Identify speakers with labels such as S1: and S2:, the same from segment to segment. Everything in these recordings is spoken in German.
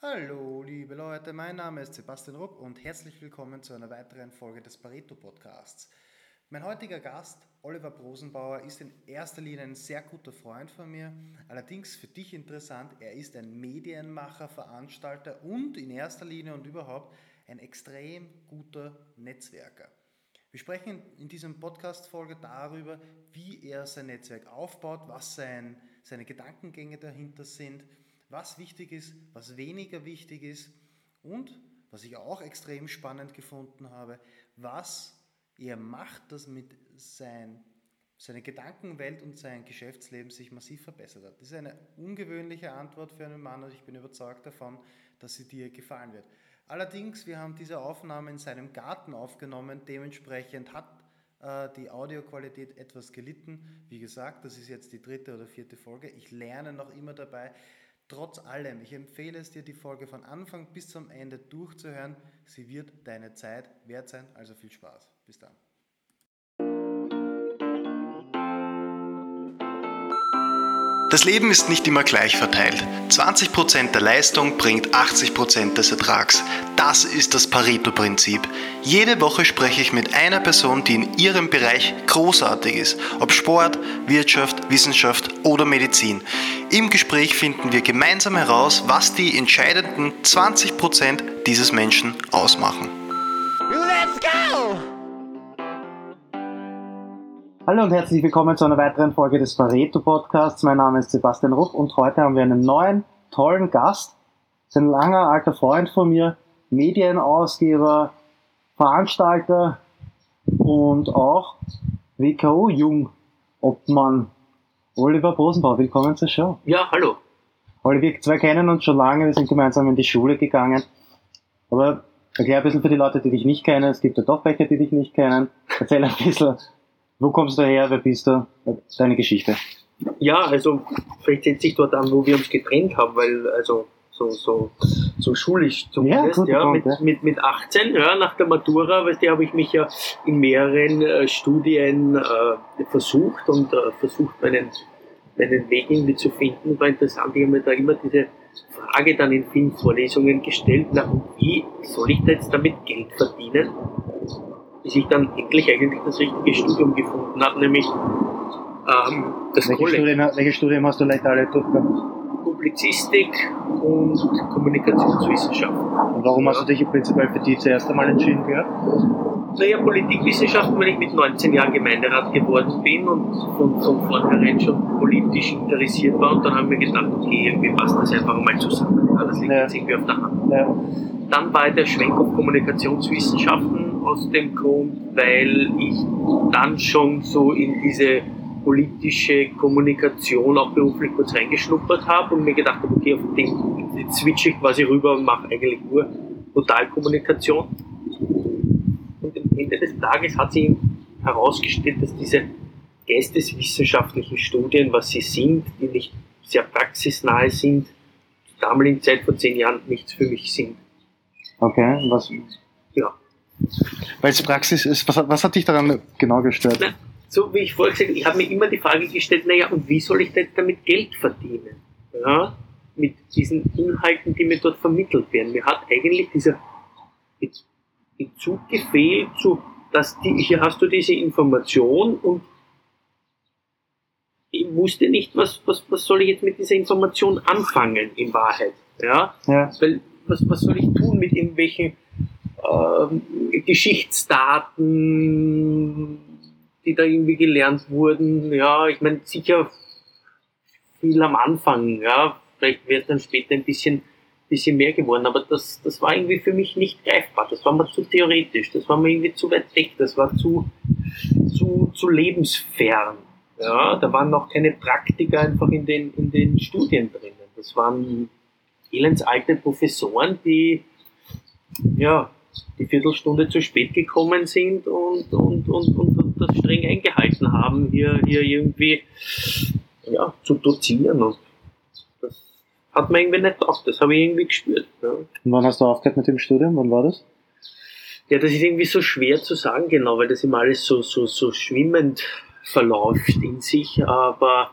S1: Hallo, liebe Leute, mein Name ist Sebastian Rupp und herzlich willkommen zu einer weiteren Folge des Pareto Podcasts. Mein heutiger Gast, Oliver Brosenbauer, ist in erster Linie ein sehr guter Freund von mir. Allerdings für dich interessant, er ist ein Medienmacher, Veranstalter und in erster Linie und überhaupt ein extrem guter Netzwerker. Wir sprechen in diesem Podcast-Folge darüber, wie er sein Netzwerk aufbaut, was sein, seine Gedankengänge dahinter sind, was wichtig ist, was weniger wichtig ist und, was ich auch extrem spannend gefunden habe, was er macht, dass mit sein, seine Gedankenwelt und sein Geschäftsleben sich massiv verbessert hat. Das ist eine ungewöhnliche Antwort für einen Mann und ich bin überzeugt davon, dass sie dir gefallen wird. Allerdings, wir haben diese Aufnahme in seinem Garten aufgenommen, dementsprechend hat äh, die Audioqualität etwas gelitten. Wie gesagt, das ist jetzt die dritte oder vierte Folge. Ich lerne noch immer dabei. Trotz allem, ich empfehle es dir, die Folge von Anfang bis zum Ende durchzuhören. Sie wird deine Zeit wert sein, also viel Spaß. Bis dann. Das Leben ist nicht immer gleich verteilt. 20% der Leistung bringt 80% des Ertrags. Das ist das Pareto-Prinzip. Jede Woche spreche ich mit einer Person, die in ihrem Bereich großartig ist. Ob Sport, Wirtschaft, Wissenschaft oder Medizin. Im Gespräch finden wir gemeinsam heraus, was die entscheidenden 20% dieses Menschen ausmachen. Let's go! Hallo und herzlich willkommen zu einer weiteren Folge des Pareto Podcasts. Mein Name ist Sebastian Rupp und heute haben wir einen neuen, tollen Gast. Das ist ein langer, alter Freund von mir, Medienausgeber, Veranstalter und auch WKO-Jungobmann Oliver Bosenbauer. Willkommen zur Show.
S2: Ja, hallo.
S1: Oliver, wir zwei kennen uns schon lange, wir sind gemeinsam in die Schule gegangen. Aber erklär ein bisschen für die Leute, die dich nicht kennen. Es gibt ja doch welche, die dich nicht kennen. Erzähl ein bisschen, wo kommst du her? Wer bist du? Deine Geschichte.
S2: Ja, also vielleicht setzt sich dort an, wo wir uns getrennt haben, weil also so, so, so schulisch zumindest, ja, ja, Punkt, mit, ja. Mit, mit 18, ja, nach der Matura, weißt du, habe ich mich ja in mehreren äh, Studien äh, versucht und äh, versucht, meinen, meinen Weg irgendwie zu finden. War interessant, ich habe mir da immer diese Frage dann in vielen Vorlesungen gestellt, na, wie soll ich da jetzt damit Geld verdienen? Bis ich dann endlich eigentlich das richtige Studium gefunden habe, nämlich ähm, das
S1: welche Studium, welche Studium hast du leicht alle durchgehabt?
S2: Publizistik und Kommunikationswissenschaften.
S1: Und warum ja. hast du dich prinzipiell für die zuerst einmal entschieden gehabt?
S2: Naja, Politikwissenschaften, weil ich mit 19 Jahren Gemeinderat geworden bin und von, von vornherein schon politisch interessiert war. Und dann haben wir gedacht, okay, irgendwie passt das einfach mal zusammen. Ja, das liegt ja. jetzt irgendwie auf der Hand. Ja. Dann war der Schwenk auf Kommunikationswissenschaften aus dem Grund, weil ich dann schon so in diese politische Kommunikation auch beruflich kurz reingeschnuppert habe und mir gedacht habe, okay, auf den switche ich quasi rüber und mache eigentlich nur Totalkommunikation. Und am Ende des Tages hat sich herausgestellt, dass diese geisteswissenschaftlichen Studien, was sie sind, die nicht sehr praxisnahe sind, zur damaligen Zeit vor zehn Jahren nichts für mich sind.
S1: Okay, was? Ja. Weil es Praxis ist, was, was hat dich daran genau gestört? Na,
S2: so wie ich vorher gesagt habe, ich habe mir immer die Frage gestellt, naja, und wie soll ich denn damit Geld verdienen? Ja, mit diesen Inhalten, die mir dort vermittelt werden. Mir hat eigentlich dieser Bezug gefehlt zu, dass die, hier hast du diese Information und ich wusste nicht, was, was, was soll ich jetzt mit dieser Information anfangen, in Wahrheit. Ja? ja. Weil was, was soll ich tun mit irgendwelchen äh, Geschichtsdaten, die da irgendwie gelernt wurden? Ja, ich meine, sicher viel am Anfang, ja, vielleicht wäre es dann später ein bisschen, bisschen mehr geworden, aber das, das war irgendwie für mich nicht greifbar. Das war mir zu theoretisch, das war mir irgendwie zu weit weg, das war zu, zu, zu lebensfern. Ja, da waren noch keine Praktiker einfach in den, in den Studien drinnen. Das waren elendsalte Professoren, die ja, die Viertelstunde zu spät gekommen sind und, und, und, und, das streng eingehalten haben, hier, hier irgendwie ja, zu dozieren. Und das hat man irgendwie nicht auch, das habe ich irgendwie gespürt. Ja. Und
S1: wann hast du aufgehört mit dem Studium? Wann war das?
S2: Ja, das ist irgendwie so schwer zu sagen, genau, weil das immer alles so, so, so schwimmend verläuft in sich, aber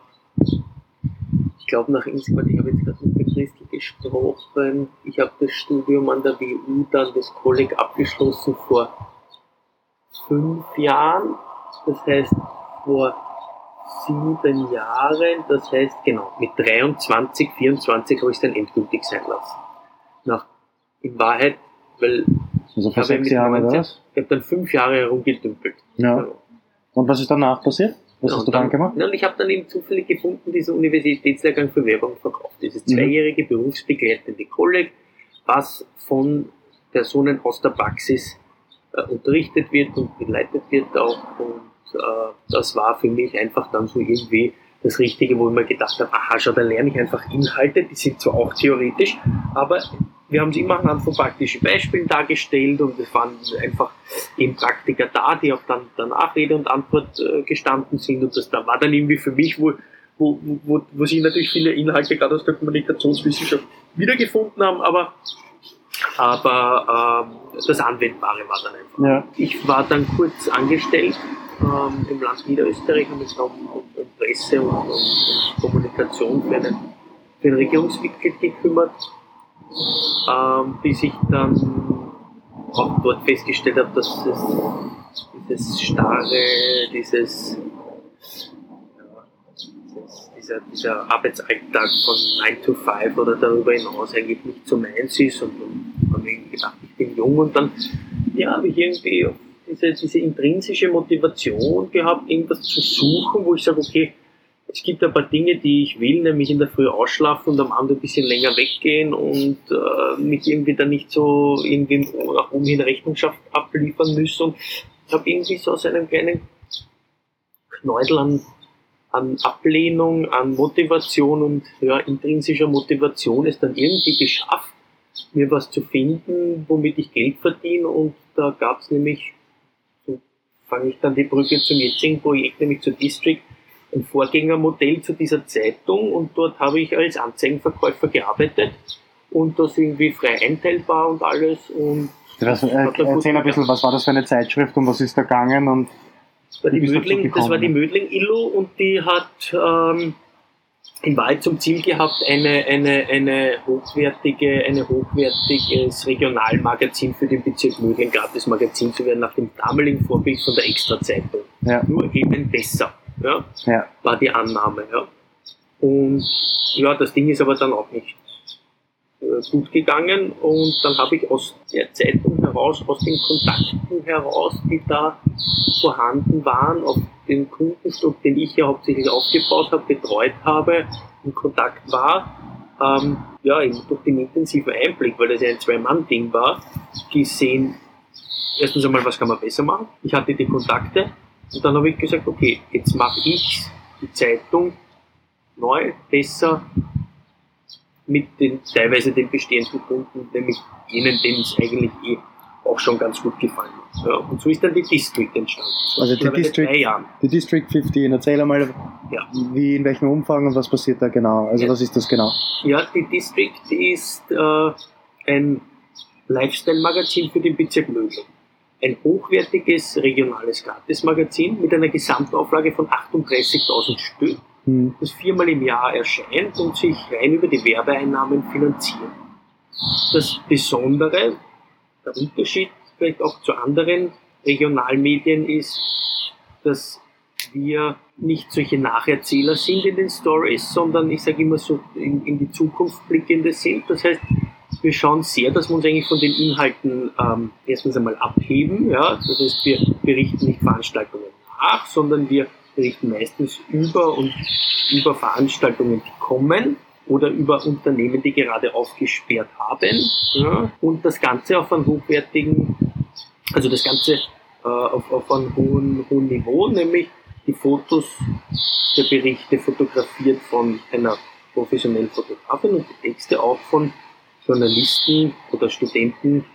S2: ich glaube nach insgesamt, ich habe jetzt gerade gesprochen. Ich habe das Studium an der WU, dann das Kolleg abgeschlossen vor fünf Jahren. Das heißt, vor sieben Jahren, das heißt, genau, mit 23, 24 habe ich es dann endgültig sein lassen. Nach, in Wahrheit, weil
S1: also vor sechs Jahren?
S2: Ich habe dann fünf Jahre herumgedümpelt.
S1: Ja. Genau. Und was ist danach passiert? Was ja, hast du dann, dann gemacht?
S2: Und ich habe dann eben zufällig gefunden, diesen Universitätslehrgang für Werbung verkauft. Dieses mhm. zweijährige mhm. berufsbegleitende Kolleg, was von Personen aus der Praxis äh, unterrichtet wird und geleitet wird auch. Und äh, das war für mich einfach dann so irgendwie das Richtige, wo ich mir gedacht habe, aha, schau, dann lerne ich einfach Inhalte, die sind zwar auch theoretisch, aber wir haben sie immer anhand von praktischen Beispielen dargestellt und es waren einfach eben Praktiker da, die auch dann danach Rede und Antwort äh, gestanden sind und das da war dann irgendwie für mich, wo, wo, wo, wo sich natürlich viele Inhalte gerade aus der Kommunikationswissenschaft wiedergefunden haben, aber aber ähm, das Anwendbare war dann einfach. Ja. Ich war dann kurz angestellt ähm, im Land Niederösterreich und mich um, um, um Presse und, um, um Kommunikation für, eine, für ein Regierungsmitglied gekümmert, ähm, bis ich dann auch dort festgestellt habe, dass es dieses starre, dieses, dieser, dieser Arbeitsalltag von 9 to 5 oder darüber hinaus eigentlich nicht so meins ist und, und habe mir gedacht, ich bin jung und dann ja, habe ich irgendwie diese, diese intrinsische Motivation gehabt, irgendwas zu suchen, wo ich sage, okay, es gibt ein paar Dinge, die ich will, nämlich in der Früh ausschlafen und am Abend ein bisschen länger weggehen und äh, mich irgendwie dann nicht so irgendwie nach oben hin Rechenschaft abliefern müssen. Und ich habe irgendwie so aus einem kleinen Knäudel an, an Ablehnung, an Motivation und ja, intrinsischer Motivation es dann irgendwie geschafft, mir was zu finden, womit ich Geld verdiene. Und da gab es nämlich, so fange ich dann die Brücke zum jetzigen Projekt, nämlich zur District, ein Vorgängermodell zu dieser Zeitung und dort habe ich als Anzeigenverkäufer gearbeitet und das irgendwie frei einteilbar und alles. Und
S1: das, äh, erzähl ein bisschen, was war das für eine Zeitschrift und was ist da gegangen? Und
S2: das war die Mödling, das war die Mödling Illo und die hat ähm, in Wahrheit zum Ziel gehabt, eine, eine, eine hochwertige, eine hochwertiges Regionalmagazin für den Bezirk Mödling, gratis Magazin zu werden, nach dem damaligen Vorbild von der Extra-Zeitung. Ja. Nur eben besser ja, ja. war die Annahme. Ja. Und ja, das Ding ist aber dann auch nicht äh, gut gegangen und dann habe ich aus der Zeitung heraus, aus den Kontakten heraus, die da vorhanden waren, auf den Kundenstock, den ich ja hauptsächlich aufgebaut habe, betreut habe, in Kontakt war, ähm, ja, durch den intensiven Einblick, weil das ja ein Zwei-Mann-Ding war, gesehen, erstens einmal, was kann man besser machen? Ich hatte die Kontakte, und dann habe ich gesagt, okay, jetzt mache ich die Zeitung neu, besser, mit den teilweise den bestehenden Kunden, nämlich jenen, denen es eigentlich eh auch schon ganz gut gefallen hat. Ja, und so ist dann die District entstanden.
S1: Also die District, die District 15, erzähl einmal, ja. wie, in welchem Umfang und was passiert da genau? Also ja. was ist das genau?
S2: Ja, die District ist äh, ein Lifestyle-Magazin für den Bezirk Mödling ein hochwertiges regionales Gratismagazin mit einer Gesamtauflage von 38.000 Stück, mhm. das viermal im Jahr erscheint und sich rein über die Werbeeinnahmen finanziert. Das Besondere, der Unterschied vielleicht auch zu anderen Regionalmedien ist, dass wir nicht solche Nacherzähler sind in den Stories, sondern ich sage immer so in, in die Zukunft blickende sind. Das heißt, wir schauen sehr, dass wir uns eigentlich von den Inhalten ähm, erstens einmal abheben. Ja? Das heißt, wir berichten nicht Veranstaltungen nach, sondern wir berichten meistens über und über Veranstaltungen, die kommen oder über Unternehmen, die gerade aufgesperrt haben. Ja? Und das Ganze auf einem hochwertigen, also das Ganze äh, auf, auf einem hohen, hohen Niveau, nämlich die Fotos der Berichte fotografiert von einer professionellen Fotografin und die Texte auch von Journalisten oder Studenten,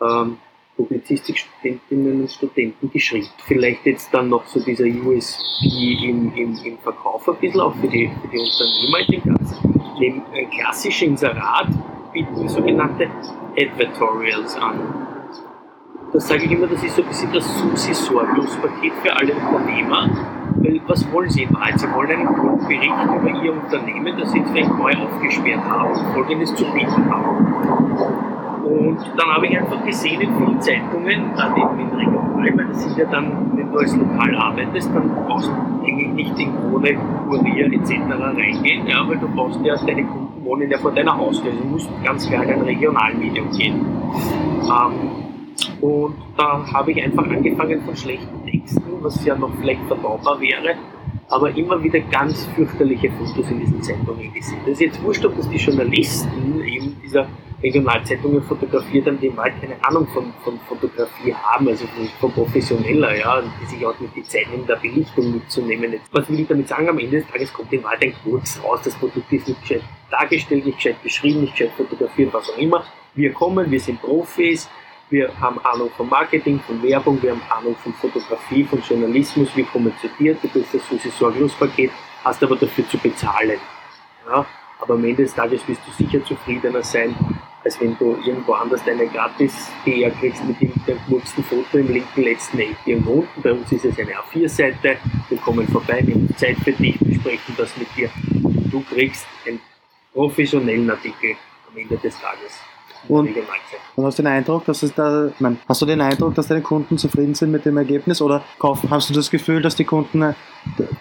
S2: ähm, Publizistikstudentinnen und Studenten geschrieben. Vielleicht jetzt dann noch so dieser USP im, im, im Verkauf ein bisschen, auch für die, für die Unternehmer in dem Ganzen. Neben ein klassisches Inserat bieten sogenannte Advertorials an. Das sage ich immer, das ist so ein bisschen das Susi-Sorglos-Paket für alle Unternehmer, Weil was wollen Sie in Wahrheit? Sie wollen einen Bericht über Ihr Unternehmen, das Sie vielleicht neu aufgesperrt haben, Folgendes zu bieten haben. Und dann habe ich einfach gesehen in vielen Zeitungen, dann eben in Regional, weil das sind ja dann, wenn du als Lokal arbeitest, dann brauchst du eigentlich nicht in Krone, Kurier etc. reingehen, ja, weil du brauchst ja deine Kunden wohnen ja vor deiner Haustür. Du musst ganz klar in ein Regionalmedium gehen. Ähm, und da habe ich einfach angefangen von schlechten Texten, was ja noch vielleicht verdaubar wäre, aber immer wieder ganz fürchterliche Fotos in diesen Zeitungen gesehen. Das ist jetzt wurscht, ob das die Journalisten eben dieser Regionalzeitungen fotografiert haben, die mal keine Ahnung von, von Fotografie haben, also von, von professioneller, ja, die sich auch nicht die Zeit nehmen, der Belichtung mitzunehmen. Was will ich damit sagen? Am Ende des Tages kommt in Wahrheit ein Kurz raus, das Produkt ist nicht gescheit dargestellt, nicht gescheit beschrieben, nicht gescheit fotografiert, was auch immer. Wir kommen, wir sind Profis, wir haben Ahnung von Marketing, von Werbung, wir haben Ahnung von Fotografie, von Journalismus, wir kommen zu dir, du bist das Susi Sorglos-Paket, hast aber dafür zu bezahlen. Ja? Aber am Ende des Tages wirst du sicher zufriedener sein, als wenn du irgendwo anders deine gratis PR kriegst mit dem gemurksten Foto im linken letzten Eck irgendwo unten. Bei uns ist es eine A4-Seite. Wir kommen vorbei, nehmen Zeit für dich, besprechen das mit dir. Du kriegst einen professionellen Artikel am Ende des Tages.
S1: Und, und, hast du den Eindruck, dass es da, nein, hast du den Eindruck, dass deine Kunden zufrieden sind mit dem Ergebnis oder hast du das Gefühl, dass die Kunden äh,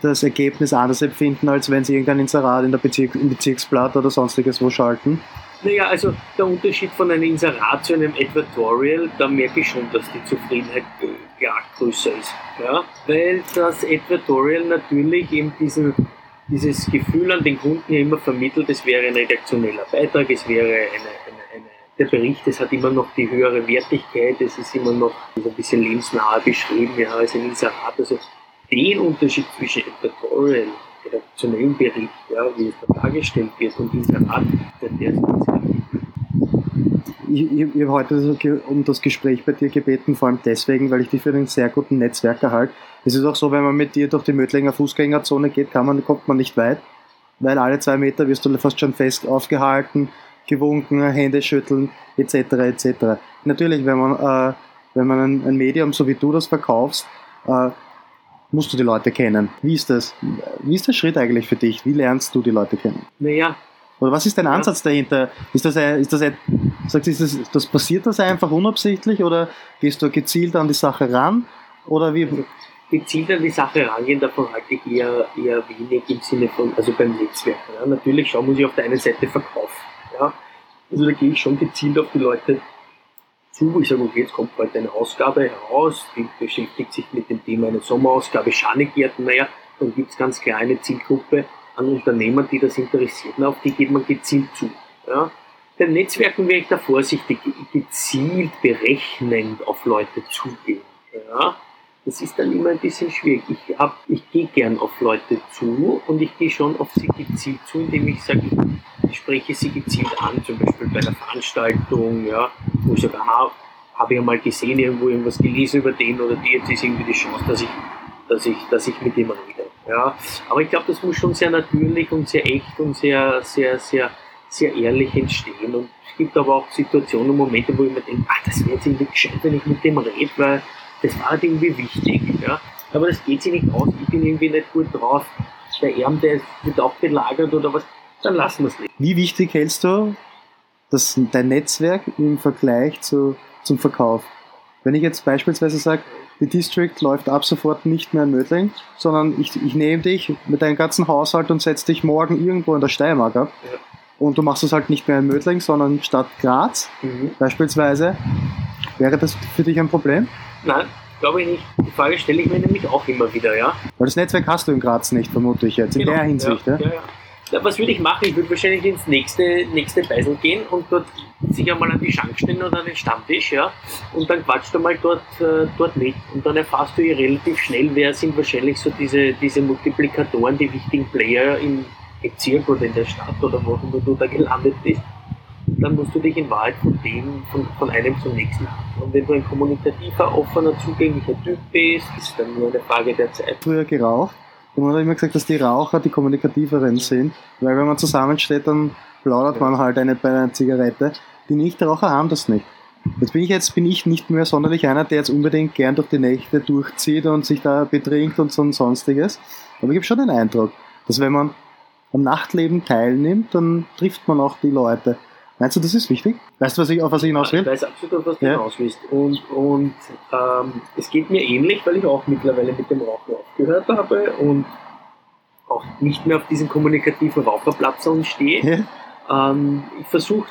S1: das Ergebnis anders empfinden, als wenn sie irgendein Inserat in der Bezirk, im Bezirksblatt oder sonstiges wo schalten?
S2: Naja, also der Unterschied von einem Inserat zu einem Advertorial, da merke ich schon, dass die Zufriedenheit klar größer ist. Ja? Weil das Advertorial natürlich eben diesen, dieses Gefühl an den Kunden ja immer vermittelt, es wäre ein redaktioneller Beitrag, es wäre eine der Bericht, es hat immer noch die höhere Wertigkeit, es ist immer noch ein bisschen lebensnah beschrieben, ja, als ein Inserat. Also den Unterschied zwischen Editorial, redaktionellen Bericht, ja, wie es da dargestellt wird, und Inserat, der, der ist ganz
S1: ich, ich, ich habe heute um das Gespräch bei dir gebeten, vor allem deswegen, weil ich dich für einen sehr guten Netzwerker halte. Es ist auch so, wenn man mit dir durch die Mödlinger Fußgängerzone geht, kann man, kommt man nicht weit, weil alle zwei Meter wirst du fast schon fest aufgehalten, gewunken, Hände schütteln, etc. etc. Natürlich, wenn man, äh, wenn man ein, ein, Medium, so wie du das verkaufst, äh, musst du die Leute kennen. Wie ist das? Wie ist der Schritt eigentlich für dich? Wie lernst du die Leute kennen?
S2: Naja.
S1: Oder was ist dein Ansatz dahinter? Ist das, ein, ist das, ein, sagst, ist das, das passiert das einfach unabsichtlich oder gehst du gezielt an die Sache ran? Oder wie?
S2: Gezielt an die Sache rangehen, davon halte ich eher, eher wenig im Sinne von, also beim Netzwerk. Ja. Natürlich schauen muss ich auf der einen Seite verkaufen. Ja. Also da gehe ich schon gezielt auf die Leute zu. Ich sage, okay, jetzt kommt heute eine Ausgabe heraus, die beschäftigt sich mit dem Thema einer Sommerausgabe Schanigärten. Naja, dann gibt es ganz klar eine Zielgruppe an Unternehmern, die das interessiert. auf die geht man gezielt zu. Ja. Bei Netzwerken wäre ich da vorsichtig, gezielt berechnend auf Leute zugehen. Ja. Das ist dann immer ein bisschen schwierig. Ich, ich gehe gern auf Leute zu und ich gehe schon auf sie gezielt zu, indem ich sage, spreche sie gezielt an, zum Beispiel bei einer Veranstaltung, ja, wo ich sage, aha, habe ich einmal gesehen, irgendwo irgendwas gelesen über den oder die, jetzt ist irgendwie die Chance, dass ich, dass ich, dass ich mit dem rede. Ja. Aber ich glaube, das muss schon sehr natürlich und sehr echt und sehr, sehr, sehr, sehr ehrlich entstehen. Und es gibt aber auch Situationen und Momente, wo ich mir denke, ah, das wäre jetzt irgendwie gescheit, wenn ich mit dem rede, weil das war halt irgendwie wichtig. Ja. Aber das geht sich nicht aus, ich bin irgendwie nicht gut drauf. Der Erm, der wird auch belagert oder was, dann lassen wir es nicht.
S1: Wie wichtig hältst du das, dein Netzwerk im Vergleich zu, zum Verkauf? Wenn ich jetzt beispielsweise sage, die District läuft ab sofort nicht mehr in Mödling, sondern ich, ich nehme dich mit deinem ganzen Haushalt und setze dich morgen irgendwo in der Steiermark ab. Ja. Und du machst es halt nicht mehr in Mödling, sondern statt Graz mhm. beispielsweise. Wäre das für dich ein Problem?
S2: Nein, glaube ich nicht. Die Frage stelle ich mir nämlich auch immer wieder, ja.
S1: Weil das Netzwerk hast du in Graz nicht, vermute ich jetzt, in genau, der Hinsicht. Ja, ja. ja,
S2: ja. Was würde ich machen? Ich würde wahrscheinlich ins nächste, nächste Beisel gehen und dort sich einmal an die Schank stellen oder an den Stammtisch, ja, und dann quatscht du mal dort, äh, dort mit. Und dann erfährst du relativ schnell, wer sind wahrscheinlich so diese, diese Multiplikatoren, die wichtigen Player im Bezirk oder in der Stadt oder wo du da gelandet bist dann musst du dich in Wahrheit von dem, von, von einem zum nächsten. Und wenn du ein kommunikativer, offener, zugänglicher Typ bist, ist dann nur eine Frage der Zeit.
S1: Früher geraucht und man hat immer gesagt, dass die Raucher die kommunikativeren sind, weil wenn man zusammensteht, dann plaudert man halt eine bei einer Zigarette. Die Nichtraucher haben das nicht. Jetzt bin ich jetzt bin ich nicht mehr sonderlich einer, der jetzt unbedingt gern durch die Nächte durchzieht und sich da betrinkt und so ein sonstiges. Aber ich habe schon den Eindruck, dass wenn man am Nachtleben teilnimmt, dann trifft man auch die Leute. Meinst du, das ist wichtig? Weißt du, was ich, auf was ich hinaus will?
S2: Ich weiß absolut, was du ja. hinaus willst. Und, und ähm, es geht mir ähnlich, weil ich auch mittlerweile mit dem Rauchen aufgehört habe und auch nicht mehr auf diesen kommunikativen Raucherplatz stehe. Ja. Ähm, ich versuche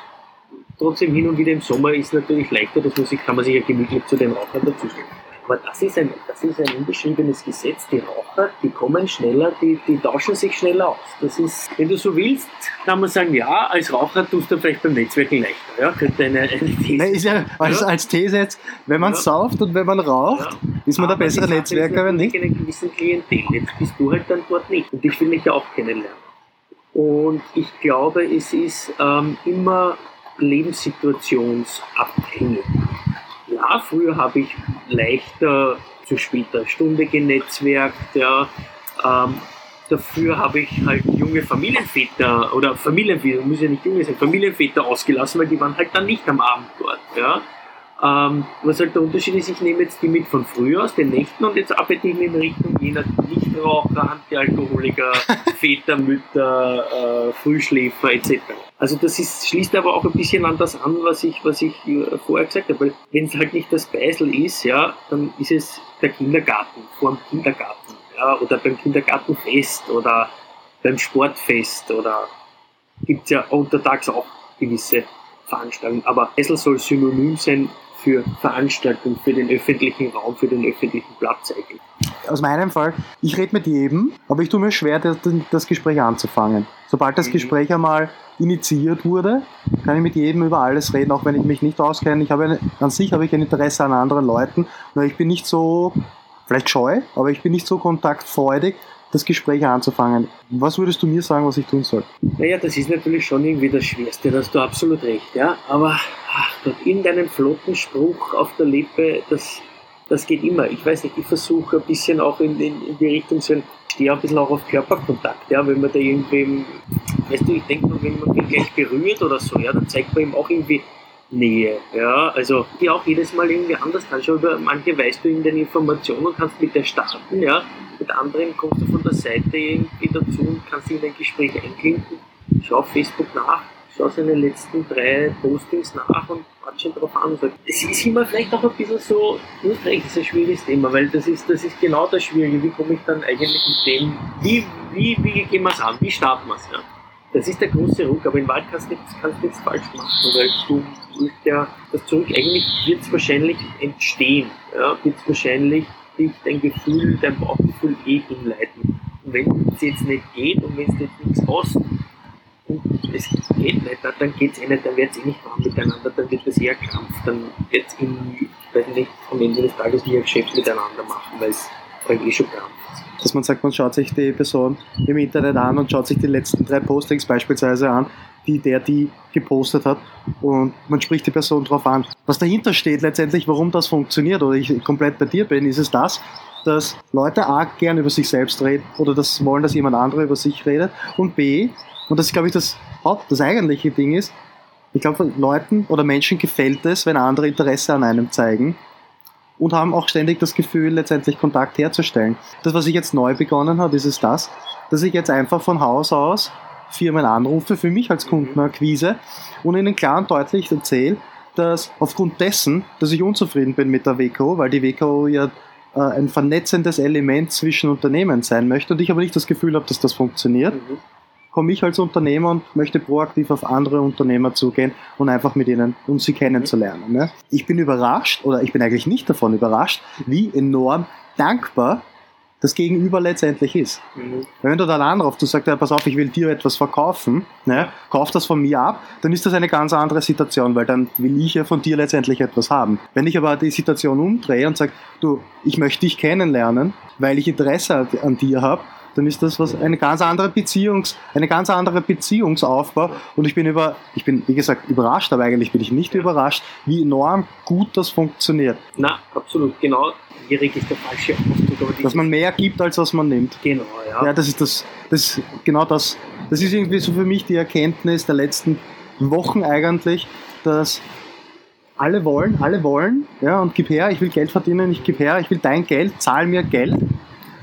S2: trotzdem hin und wieder im Sommer ist natürlich leichter, das muss ich, kann man sich ja gemütlich zu den Rauchern dazustellen. Aber das ist, ein, das ist ein unbeschriebenes Gesetz. Die Raucher, die kommen schneller, die, die tauschen sich schneller aus. Das ist, wenn du so willst, kann man sagen, ja, als Raucher tust du vielleicht beim Netzwerken leichter. Ja, könnte eine, eine
S1: These Nein, ist ja, als, ja. als These jetzt, wenn man ja. sauft und wenn man raucht, ja. ist man der bessere Netzwerker, wenn nicht?
S2: in einer gewissen Klientel. Jetzt bist du halt dann dort nicht. Und ich will mich ja auch kennenlernen. Und ich glaube, es ist ähm, immer lebenssituationsabhängig. Ja, früher habe ich leichter zu später Stunde genetzwerkt, ja. Ähm, dafür habe ich halt junge Familienväter oder Familienväter, muss ja nicht junge sein, Familienväter ausgelassen, weil die waren halt dann nicht am Abend dort, ja. Ähm, was halt der Unterschied ist, ich nehme jetzt die mit von früher aus den Nächten und jetzt arbeite ich in Richtung jener Nichtraucher, Antialkoholiker, Väter, Mütter, äh, Frühschläfer etc. Also das ist, schließt aber auch ein bisschen an das an, was ich, was ich äh, vorher gesagt habe. Weil wenn es halt nicht das Beisel ist, ja, dann ist es der Kindergarten, vor dem Kindergarten, ja, oder beim Kindergartenfest oder beim Sportfest oder gibt es ja untertags auch gewisse Veranstaltungen. Aber Beisel soll synonym sein für Veranstaltungen, für den öffentlichen Raum, für den öffentlichen Platz eigentlich.
S1: Aus meinem Fall, ich rede mit jedem, aber ich tue mir schwer, das, das Gespräch anzufangen. Sobald das mhm. Gespräch einmal initiiert wurde, kann ich mit jedem über alles reden, auch wenn ich mich nicht auskenne. Ich habe eine, an sich habe ich ein Interesse an anderen Leuten, nur ich bin nicht so, vielleicht scheu, aber ich bin nicht so kontaktfreudig, das Gespräch anzufangen. Was würdest du mir sagen, was ich tun soll?
S2: Naja, das ist natürlich schon irgendwie das Schwerste, da hast du absolut recht, ja. Aber ach Gott, irgendeinen flotten Spruch auf der Lippe, das, das geht immer. Ich weiß nicht, ich versuche ein bisschen auch in, in, in die Richtung zu ich stehe ein bisschen auch auf Körperkontakt, ja, wenn man da irgendwie, weißt du, ich denke mal, wenn man ihn gleich berührt oder so, ja, dann zeigt man ihm auch irgendwie Nähe, ja, also die auch jedes Mal irgendwie anders. Schon über manche weißt du in den Informationen und kannst mit der starten, ja, mit anderen kommst du von der Seite irgendwie dazu und kannst in ein Gespräch einklinken. Schau auf Facebook nach, schau seine letzten drei Postings nach und quatsch ihn drauf an. Es ist immer vielleicht auch ein bisschen so, recht, das ist ein schwieriges Thema, weil das ist, das ist genau das Schwierige. Wie komme ich dann eigentlich mit dem, wie, wie, wie gehen wir es an, wie starten wir es? Ja? Das ist der große Ruck, aber im Wald kannst du nichts, falsch machen, weil du ja, das Zurück, eigentlich wird es wahrscheinlich entstehen, ja, wird es wahrscheinlich dich dein Gefühl, dein Bauchgefühl eh hinleiten. Und wenn es jetzt nicht geht und wenn es jetzt nichts hast, und es geht nicht, dann geht es eh nicht, dann wird es eh nicht warm miteinander, dann wird es eher Kampf, dann wird es in, weiß nicht, am Ende des Tages ein Geschäft miteinander machen, weil es halt eh schon krampft.
S1: Dass man sagt, man schaut sich die Person im Internet an und schaut sich die letzten drei Postings beispielsweise an, die der die gepostet hat und man spricht die Person darauf an. Was dahinter steht letztendlich, warum das funktioniert oder ich komplett bei dir bin, ist es das, dass Leute A gern über sich selbst reden oder das wollen, dass jemand andere über sich redet und B, und das ist glaube ich das Haupt, das eigentliche Ding ist, ich glaube Leuten oder Menschen gefällt es, wenn andere Interesse an einem zeigen und haben auch ständig das Gefühl, letztendlich Kontakt herzustellen. Das, was ich jetzt neu begonnen habe, ist es das, dass ich jetzt einfach von Haus aus Firmen anrufe, für mich als Kundenakquise und ihnen klar und deutlich erzähle, dass aufgrund dessen, dass ich unzufrieden bin mit der WKO, weil die WKO ja äh, ein vernetzendes Element zwischen Unternehmen sein möchte und ich aber nicht das Gefühl habe, dass das funktioniert, mhm. Komme ich als Unternehmer und möchte proaktiv auf andere Unternehmer zugehen und einfach mit ihnen, um sie kennenzulernen. Ne? Ich bin überrascht, oder ich bin eigentlich nicht davon überrascht, wie enorm dankbar das Gegenüber letztendlich ist. Mhm. Wenn du dann anrufst, du sagst, ja, pass auf, ich will dir etwas verkaufen, ne, kauf das von mir ab, dann ist das eine ganz andere Situation, weil dann will ich ja von dir letztendlich etwas haben. Wenn ich aber die Situation umdrehe und sage, du, ich möchte dich kennenlernen, weil ich Interesse an dir habe, dann ist das was eine ganz andere Beziehungs, eine ganz andere Beziehungsaufbau. Und ich bin über, ich bin wie gesagt überrascht, aber eigentlich bin ich nicht überrascht, wie enorm gut das funktioniert.
S2: Na, absolut, genau schwierig ist der falsche Ausdruck.
S1: Dass man mehr gibt, als was man nimmt.
S2: Genau, ja.
S1: Ja, das ist das, das genau das. Das ist irgendwie so für mich die Erkenntnis der letzten Wochen eigentlich, dass alle wollen, alle wollen, ja, und gib her, ich will Geld verdienen, ich gib her, ich will dein Geld, zahl mir Geld.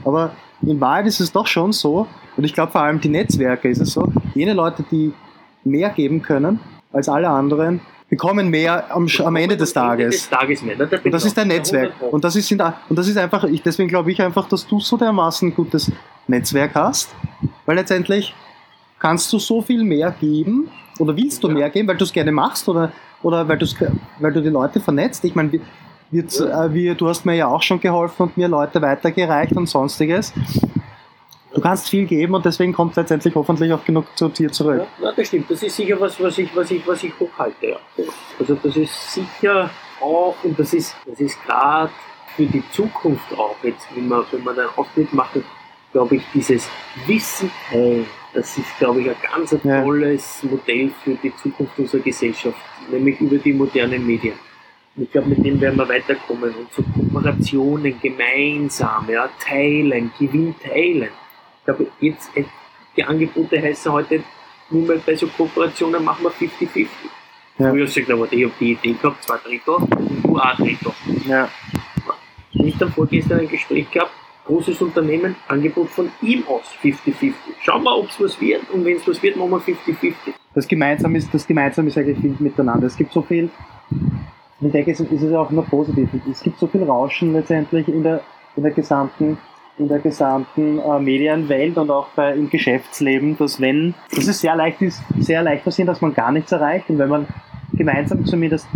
S1: Aber in Wahrheit ist es doch schon so, und ich glaube vor allem die Netzwerke ist es so, jene Leute, die mehr geben können als alle anderen, bekommen mehr am, am Ende des Tages. Des
S2: Tages mehr.
S1: Und das ist dein Netzwerk. Und das ist, und das ist einfach, ich, deswegen glaube ich einfach, dass du so dermaßen ein gutes Netzwerk hast, weil letztendlich kannst du so viel mehr geben oder willst du ja. mehr geben, weil du es gerne machst oder, oder weil, weil du die Leute vernetzt. Ich meine, wir, ja. äh, wir, du hast mir ja auch schon geholfen und mir Leute weitergereicht und sonstiges. Du kannst viel geben und deswegen kommt letztendlich hoffentlich auch genug zu dir zurück.
S2: Ja, ja das stimmt. Das ist sicher was, was ich, was ich, was ich hochhalte. Ja. Also das ist sicher auch, und das ist, das ist gerade für die Zukunft auch, jetzt, wenn man, wenn man einen Ausblick macht, glaube ich, dieses Wissen teilen, das ist, glaube ich, ein ganz tolles Modell für die Zukunft unserer Gesellschaft, nämlich über die modernen Medien. Ich glaube, mit dem werden wir weiterkommen und so Kooperationen gemeinsam, ja, teilen, Gewinn teilen. Ich glaube, jetzt, äh, die Angebote heißen heute, nur mal bei so Kooperationen machen wir 50-50. Ja. Früher sagt ich habe die Idee gehabt, zwei Drittel, und du ein Drittel. Ja. Ich habe vorgestern ein Gespräch gehabt, großes Unternehmen, Angebot von ihm aus 50-50. Schauen wir, ob es was wird und wenn es was wird, machen wir 50-50.
S1: Das Gemeinsame ist, das Gemeinsame ist eigentlich viel miteinander. Es gibt so viel, ich denke, es ist auch nur positiv. Es gibt so viel Rauschen letztendlich in der, in der gesamten in der gesamten äh, Medienwelt und auch bei, im Geschäftsleben, dass wenn, dass es sehr leicht ist, sehr leicht passieren, dass man gar nichts erreicht und wenn man gemeinsam zumindest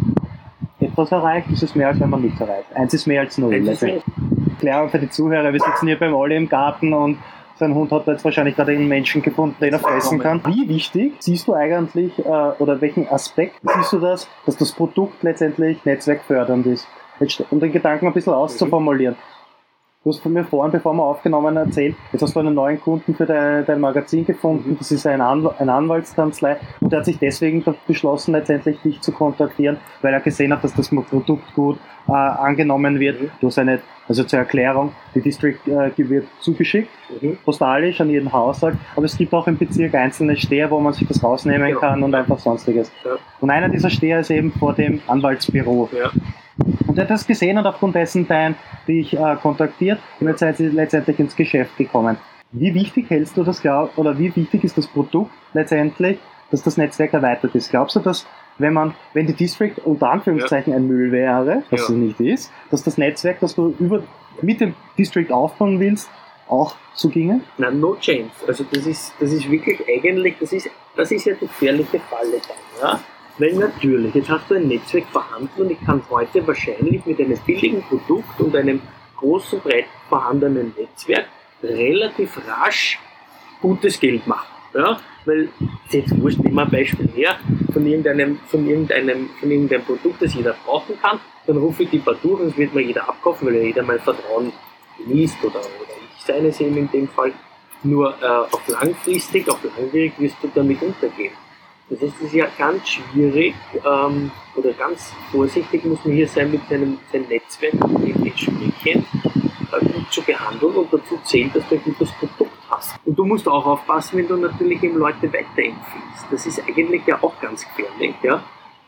S1: etwas erreicht, ist es mehr als wenn man nichts erreicht. Eins ist mehr als null. Erklärung für die Zuhörer, wir sitzen hier beim Olli im Garten und sein Hund hat jetzt wahrscheinlich gerade einen Menschen gefunden, den er fressen kann. Wie wichtig siehst du eigentlich, äh, oder welchen Aspekt siehst du das, dass das Produkt letztendlich netzwerkfördernd ist? Jetzt, um den Gedanken ein bisschen auszuformulieren. Du hast von mir vorhin, bevor wir aufgenommen erzählt, jetzt hast du einen neuen Kunden für dein, dein Magazin gefunden, mhm. das ist ein Anw eine Anwaltskanzlei und der hat sich deswegen beschlossen, letztendlich dich zu kontaktieren, weil er gesehen hat, dass das Produkt gut äh, angenommen wird. Mhm. Du hast eine, also zur Erklärung, die District äh, wird zugeschickt, mhm. postalisch an jeden Haushalt, aber es gibt auch im Bezirk einzelne Steher, wo man sich das rausnehmen ja. kann und einfach sonstiges. Ja. Und einer dieser Steher ist eben vor dem Anwaltsbüro. Ja. Und er hat das gesehen und aufgrund dessen dein, dich äh, kontaktiert und jetzt seid ihr letztendlich ins Geschäft gekommen. Wie wichtig hältst du das, glaub, oder wie wichtig ist das Produkt letztendlich, dass das Netzwerk erweitert ist? Glaubst du, dass wenn man, wenn die District unter Anführungszeichen ja. ein Müll wäre, was ja. es nicht ist, dass das Netzwerk, das du über, mit dem District aufbauen willst, auch so ginge?
S2: Nein, no chance. Also das ist, das ist wirklich eigentlich, das ist, das ist ja die gefährliche Falle dann. Ja? Weil natürlich, jetzt hast du ein Netzwerk vorhanden und ich kann heute wahrscheinlich mit einem billigen Produkt und einem großen, breit vorhandenen Netzwerk relativ rasch gutes Geld machen. Ja? Weil, jetzt wurscht, nehmen wir ein Beispiel her von irgendeinem, von, irgendeinem, von irgendeinem Produkt, das jeder brauchen kann, dann rufe ich die paar und es wird mir jeder abkaufen, weil jeder mein Vertrauen genießt oder, oder ich seine sehen in dem Fall. Nur äh, auf langfristig, auf langwierig wirst du damit untergehen. Das heißt, es ist ja ganz schwierig ähm, oder ganz vorsichtig muss man hier sein, mit seinem, seinem Netzwerk entsprechend äh, gut zu behandeln und dazu zählt, dass du ein gutes Produkt. Und du musst auch aufpassen, wenn du natürlich eben Leute weiterempfiehlst. Das ist eigentlich ja auch ganz gefährlich, ja.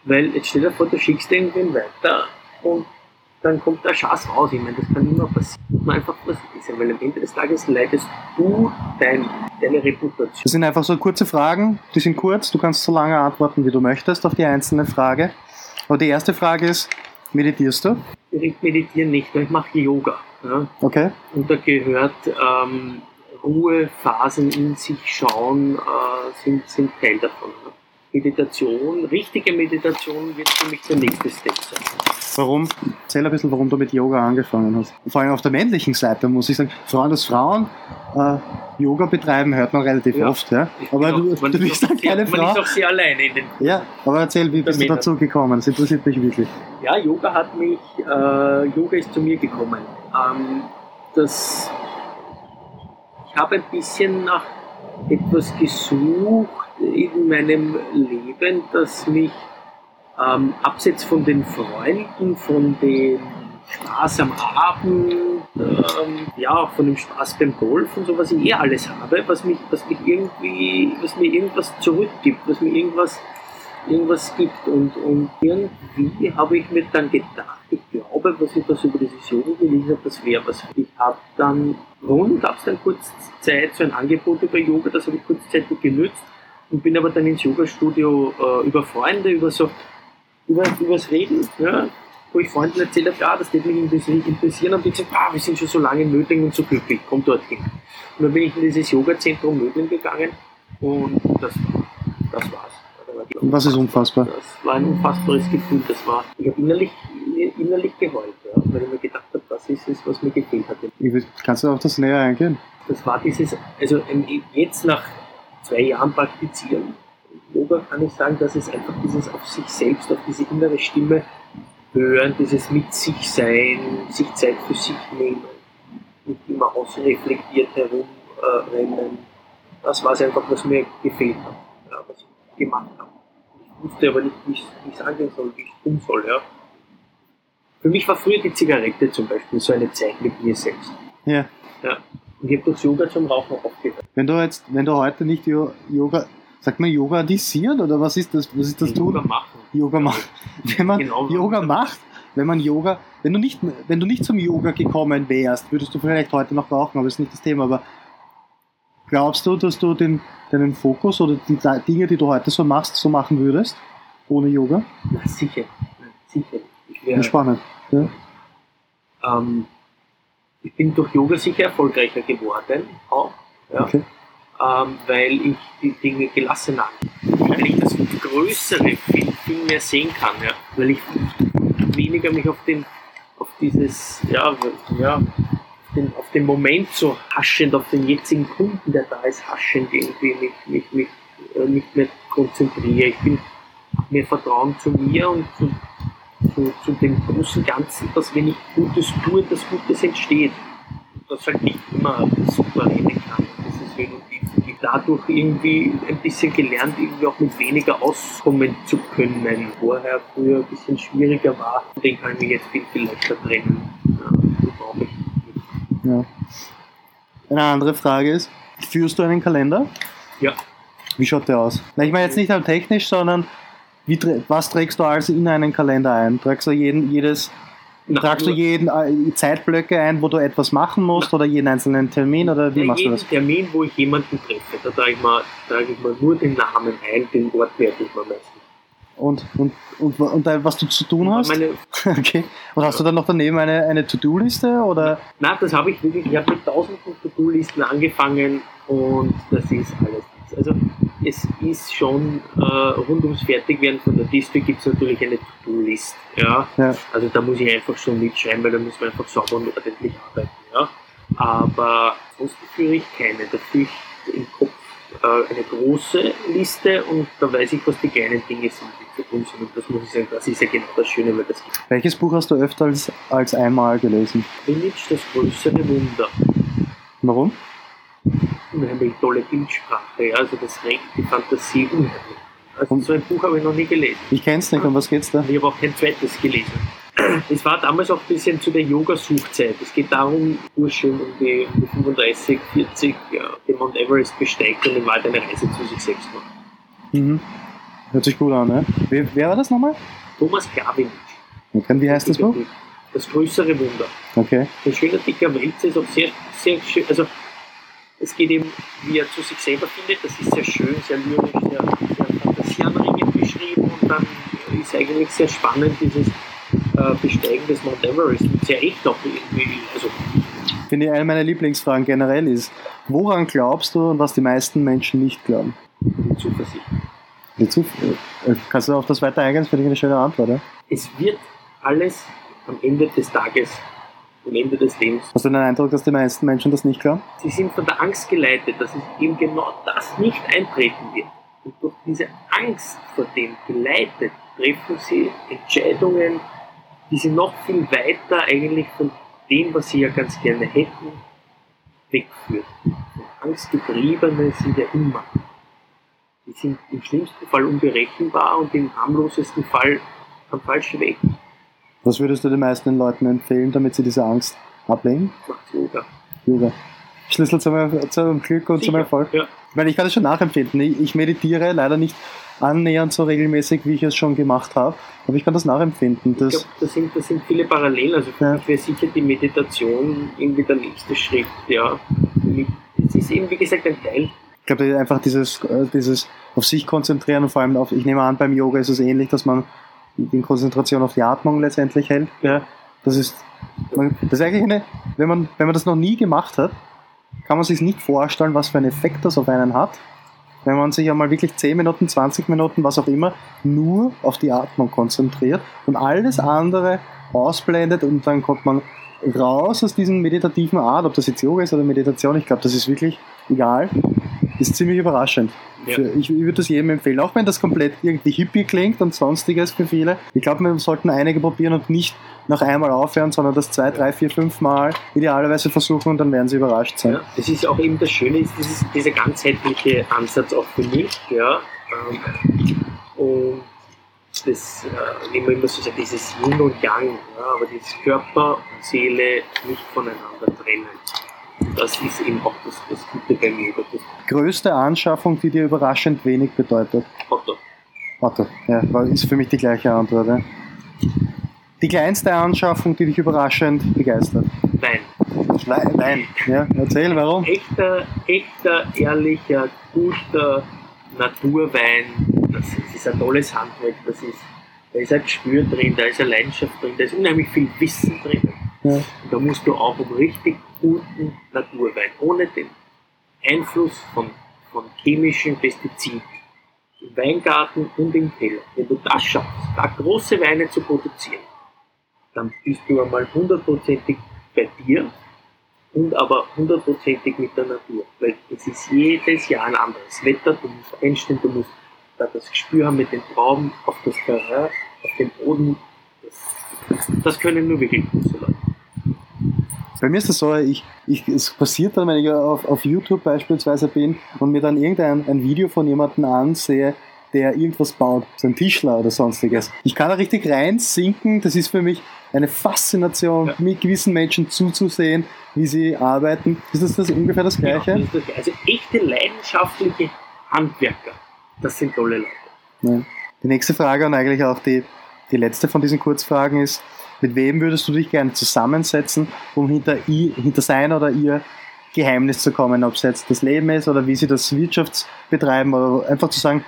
S2: Weil jetzt stell dir vor, du schickst irgendwen weiter und dann kommt der Schatz raus. Ich meine, das kann immer passieren. Man einfach vorsichtig sein, weil am Ende des Tages leidest du dein, deine Reputation.
S1: Das sind einfach so kurze Fragen, die sind kurz, du kannst so lange antworten, wie du möchtest auf die einzelne Frage. Aber die erste Frage ist, meditierst du?
S2: Ich meditiere nicht, ich mache Yoga. Ja?
S1: Okay.
S2: Und da gehört ähm, Ruhephasen in sich schauen, äh, sind, sind Teil davon. Meditation, richtige Meditation wird für mich der nächste Step sein.
S1: Warum? Erzähl ein bisschen, warum du mit Yoga angefangen hast. Vor allem auf der männlichen Seite muss ich sagen, Frauen, dass Frauen äh, Yoga betreiben, hört man relativ ja. oft. Ja? Aber du, auch, du bist dann keine Frau. Man ist
S2: auch sehr alleine in den
S1: Ja, aber erzähl, wie bist du dazu gekommen? Das interessiert mich wirklich.
S2: Ja, Yoga hat mich, äh, Yoga ist zu mir gekommen. Ähm, das, habe ein bisschen nach etwas gesucht, in meinem Leben, das mich ähm, abseits von den Freunden, von dem Spaß am Abend, ähm, ja, von dem Spaß beim Golf und so, was ich eh alles habe, was mich, was mich irgendwie, was mir irgendwas zurückgibt, was mir irgendwas irgendwas gibt. Und, und irgendwie habe ich mir dann gedacht, ich glaube, was ich das über dieses Yoga gelesen habe, das wäre was. Ich habe dann, rund gab es dann kurz Zeit, so ein Angebot über Yoga, das habe ich kurzzeitig genützt und bin aber dann ins Yoga-Studio äh, über Freunde, über so, über, übers Reden, ja, wo ich Freunden erzählt habe, ja, das wird mich interessieren, und die gesagt, ah, wir sind schon so lange in Mödling und so glücklich, komm dorthin. Und dann bin ich in dieses Yoga-Zentrum Mödling gegangen und das, das war's.
S1: Und was ist unfassbar?
S2: Das war ein unfassbares Gefühl. Das war, ich habe innerlich, innerlich geheult, ja, weil ich mir gedacht habe, das ist es, was mir gefehlt hat.
S1: Kannst du auf das näher eingehen?
S2: Das war dieses, also jetzt nach zwei Jahren praktizieren, Yoga kann ich sagen, dass es einfach dieses auf sich selbst, auf diese innere Stimme hören, dieses mit sich sein, sich Zeit für sich nehmen, nicht immer ausreflektiert herumrennen. Das war es einfach, was mir gefehlt hat, ja, was ich gemacht habe. Ich wusste aber nicht, wie ich es angehen soll, wie ich es tun soll. Ja. Für mich war früher die Zigarette zum Beispiel so eine Zeit mit mir selbst.
S1: Ja.
S2: ja. Und ich habe durchs Yoga zum Rauchen aufgehört.
S1: Wenn du jetzt, wenn du heute nicht Yoga, sagt man Yoga adisiert oder was ist das? Was ist das
S2: Yoga tun? machen.
S1: Yoga machen. Wenn man genau, Yoga macht, wenn man Yoga, wenn du nicht, wenn du nicht zum Yoga gekommen wärst, würdest du vielleicht heute noch rauchen, aber das ist nicht das Thema. Aber glaubst du, dass du den, deinen Fokus oder die Dinge, die du heute so machst, so machen würdest? Ohne Yoga?
S2: Na, sicher. sicher.
S1: Ich wär, spannend. Ja.
S2: Ähm, ich bin durch Yoga sicher erfolgreicher geworden, auch, ja, okay. ähm, weil ich die Dinge gelassen habe. Weil ich das Größere viel, viel mehr sehen kann, ja, weil ich weniger mich auf den, auf dieses, ja, ja, den, auf den Moment so haschend, auf den jetzigen Kunden, der da ist, haschend irgendwie mich, mich, mich äh, nicht mehr konzentriere. Ich bin mehr Vertrauen zu mir und zu, zu, zu dem großen Ganzen, dass wenn ich Gutes tue, dass Gutes entsteht. Das halt nicht immer super reden kann. Das ist irgendwie dadurch irgendwie ein bisschen gelernt, irgendwie auch mit weniger auskommen zu können. Vorher, früher ein bisschen schwieriger war, den kann ich mir jetzt viel, viel leichter trennen. Ja, brauche ich nicht.
S1: Ja. Eine andere Frage ist, führst du einen Kalender?
S2: Ja.
S1: Wie schaut der aus? Na, ich meine jetzt nicht am technisch, sondern wie, was trägst du also in einen Kalender ein? Trägst du jeden, jedes na, Tragst du jeden äh, Zeitblöcke ein, wo du etwas machen musst oder jeden einzelnen Termin oder wie ja, machst du das?
S2: Termin, wo ich jemanden treffe, da trage ich, mir, trage ich mir nur den Namen ein, den Ort merke ich mir meistens.
S1: Und, und, und, und, was du zu tun hast? Meine, okay. Und hast du dann noch daneben eine, eine To-Do-Liste?
S2: Nein, das habe ich wirklich. Ich habe mit tausenden To-Do-Listen angefangen und das ist alles also es ist schon äh, rund ums Fertigwerden von der Display gibt es natürlich eine To-Do-List. Ja? ja? Also da muss ich einfach schon mitschreiben, weil da muss man einfach sauber und ordentlich arbeiten. Ja? Aber sonst führe ich keine. Da führe ich im Kopf äh, eine große Liste und da weiß ich, was die kleinen Dinge sind, sind. Und das muss ich sagen, das ist ja genau das Schöne, weil das gibt.
S1: Welches Buch hast du öfter als, als einmal gelesen?
S2: Image, das größere Wunder.
S1: Warum?
S2: unheimlich tolle Bildsprache, also das regt die Fantasie unheimlich. Also so ein Buch habe ich noch nie gelesen.
S1: Ich kenne es nicht, um was geht's da?
S2: Ich habe auch kein zweites gelesen. Es war damals auch ein bisschen zu der Yoga-Suchzeit. Es geht darum, Bursche um die, um die 35, 40 ja, den Mount Everest besteigt und im Wald eine Reise zu sich selbst macht.
S1: Mhm. Hört sich gut an, ne? Wer, wer war das nochmal?
S2: Thomas Klavinic.
S1: Okay, wie heißt das Buch?
S2: Das größere Wunder.
S1: Okay.
S2: Ein schöner dicker Wälzer ist auch sehr, sehr schön. Also es geht eben, wie er zu sich selber findet, das ist sehr schön, sehr lyrisch, sehr, sehr fantasieanregend beschrieben und dann ist eigentlich sehr spannend dieses äh, Besteigen des Mount Everest und sehr echt auch irgendwie. Also,
S1: Finde ich eine meiner Lieblingsfragen generell ist, woran glaubst du und was die meisten Menschen nicht glauben?
S2: Zuversicht.
S1: Zuversicht. Äh, kannst du auf das weiter eingehen? Das finde ich eine schöne Antwort. Ja?
S2: Es wird alles am Ende des Tages am Ende des Lebens.
S1: Hast du den Eindruck, dass die meisten Menschen das nicht glauben?
S2: Sie sind von der Angst geleitet, dass es eben genau das nicht eintreten wird. Und durch diese Angst vor dem geleitet treffen sie Entscheidungen, die sie noch viel weiter eigentlich von dem, was sie ja ganz gerne hätten, wegführen. Von Angstgetriebene sind ja immer. Die sind im schlimmsten Fall unberechenbar und im harmlosesten Fall am falschen Weg.
S1: Was würdest du den meisten Leuten empfehlen, damit sie diese Angst ablegen?
S2: Yoga.
S1: Yoga. Schlüssel zum, zum Glück und Sicher, zum Erfolg. Ja. Ich meine, ich kann das schon nachempfinden. Ich, meditiere leider nicht annähernd so regelmäßig, wie ich es schon gemacht habe. Aber ich kann das nachempfinden.
S2: ich glaube, da sind, da sind viele Parallelen. Also für ja. mich wäre sicher die Meditation irgendwie der nächste Schritt. Ja. Es ist eben, wie gesagt, ein Teil.
S1: Ich glaube, einfach dieses, äh, dieses auf sich konzentrieren und vor allem auf, ich nehme an, beim Yoga ist es ähnlich, dass man die Konzentration auf die Atmung letztendlich hält. Ja. Das ist, das ist eigentlich eine, wenn man, wenn man das noch nie gemacht hat, kann man sich nicht vorstellen, was für einen Effekt das auf einen hat wenn man sich einmal wirklich 10 Minuten, 20 Minuten, was auch immer, nur auf die Atmung konzentriert und alles andere ausblendet und dann kommt man raus aus diesem meditativen Art, ob das jetzt Yoga ist oder Meditation, ich glaube, das ist wirklich egal, ist ziemlich überraschend. Ja. Ich, ich würde das jedem empfehlen, auch wenn das komplett irgendwie hippie klingt und sonstiges für viele. Ich glaube, wir sollten einige probieren und nicht nach einmal aufhören, sondern das zwei, drei, vier, fünf Mal idealerweise versuchen und dann werden sie überrascht sein. Ja,
S2: das ist auch eben das Schöne, ist dieses, dieser ganzheitliche Ansatz auch für mich. Ja, ähm, und das, äh, wie man immer so dieses Yin und Yang, ja, aber dieses Körper und Seele nicht voneinander trennen. Das ist eben auch das, das Gute bei mir. Das
S1: Größte Anschaffung, die dir überraschend wenig bedeutet?
S2: Auto.
S1: Auto, ja, ist für mich die gleiche Antwort. Ja. Die kleinste Anschaffung, die dich überraschend begeistert?
S2: Nein.
S1: Nein, nein. Ja, erzähl, warum?
S2: Echter, echter, ehrlicher, guter Naturwein, das ist ein tolles Handwerk, das ist, da ist ein Gespür drin, da ist eine Leidenschaft drin, da ist unheimlich viel Wissen drin. Ja. Da musst du auch um richtig guten Naturwein, ohne den Einfluss von, von chemischen Pestiziden im Weingarten und im Keller, wenn du das schaffst, da große Weine zu produzieren, dann bist du einmal hundertprozentig bei dir und aber hundertprozentig mit der Natur. Weil es ist jedes Jahr ein anderes Wetter, du musst einstellen, du musst da das Gespür haben mit den Trauben, auf das Terrain, auf dem Boden. Das, das können nur wirklich große Leute.
S1: Bei mir ist das so, ich, ich, es passiert dann, wenn ich auf, auf YouTube beispielsweise bin und mir dann irgendein ein Video von jemandem ansehe, der irgendwas baut, so ein Tischler oder sonstiges. Ich kann da richtig reinsinken, das ist für mich eine Faszination, ja. mit gewissen Menschen zuzusehen, wie sie arbeiten. Ist das, das ungefähr das Gleiche? Ja,
S2: das also echte leidenschaftliche Handwerker, das sind tolle Leute. Ja.
S1: Die nächste Frage und eigentlich auch die, die letzte von diesen Kurzfragen ist, mit wem würdest du dich gerne zusammensetzen, um hinter, hinter sein oder ihr Geheimnis zu kommen, ob es jetzt das Leben ist oder wie sie das Wirtschaftsbetreiben oder einfach zu sagen,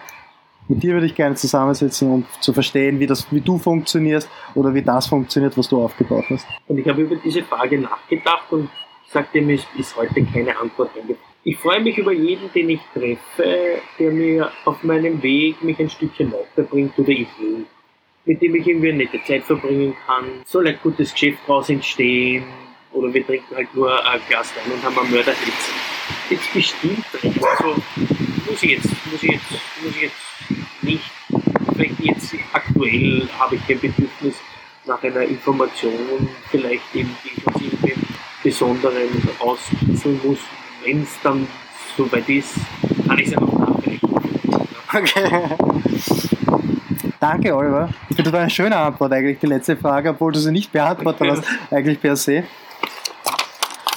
S1: mit dir würde ich gerne zusammensetzen, um zu verstehen, wie, das, wie du funktionierst oder wie das funktioniert, was du aufgebaut hast.
S2: Und ich habe über diese Frage nachgedacht und sagte mir, ist heute keine Antwort eingefallen. Ich freue mich über jeden, den ich treffe, der mir auf meinem Weg mich ein Stückchen weiterbringt oder ich will. Mit dem ich irgendwie eine nette Zeit verbringen kann. Soll ein gutes Geschäft daraus entstehen oder wir trinken halt nur ein Glas Wein und haben einen Mörderhitze. Jetzt bestimmt recht. Also muss ich jetzt, muss ich jetzt, muss ich jetzt nicht. Vielleicht jetzt aktuell habe ich kein Bedürfnis nach einer Information, vielleicht eben, die ich aus irgendeinem Besonderen auskitzeln muss. Wenn es dann soweit ist, kann ich es noch nachreichen.
S1: Okay. Danke, Oliver. Das war eine schöne Antwort eigentlich, die letzte Frage, obwohl du sie nicht beantwortet hast, eigentlich per se.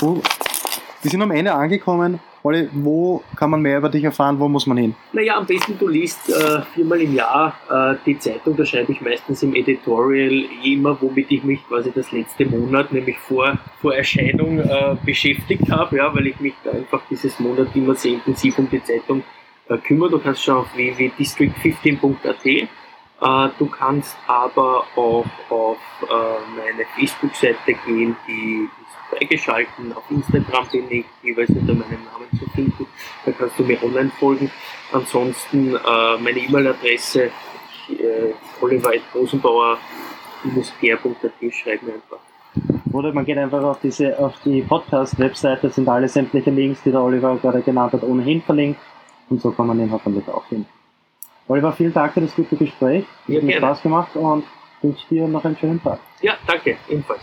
S1: Wir sind am Ende angekommen. Olli, wo kann man mehr über dich erfahren? Wo muss man hin?
S2: Naja, am besten du liest äh, viermal im Jahr äh, die Zeitung. Da schreibe ich meistens im Editorial immer, womit ich mich quasi das letzte Monat, nämlich vor, vor Erscheinung, äh, beschäftigt habe, ja, weil ich mich da einfach dieses Monat immer sehr intensiv um die Zeitung äh, kümmere. Du kannst schauen auf www.district15.at. Äh, du kannst aber auch auf äh, meine Facebook-Seite gehen, die freigeschalten. Auf Instagram bin ich jeweils unter meinem Namen zu finden. Da kannst du mir online folgen. Ansonsten äh, meine E-Mail-Adresse äh, oliver.rosenbauer-gr.at schreiben einfach.
S1: Oder man geht einfach auf diese auf die Podcast-Webseite, sind alle sämtliche Links, die der Oliver gerade genannt hat, ohnehin verlinkt. Und so kann man den hoffentlich auch finden. Oliver, vielen Dank für das gute Gespräch.
S2: Ja,
S1: hat mir Spaß gemacht und wünsche dir noch einen schönen Tag.
S2: Ja, danke, ebenfalls.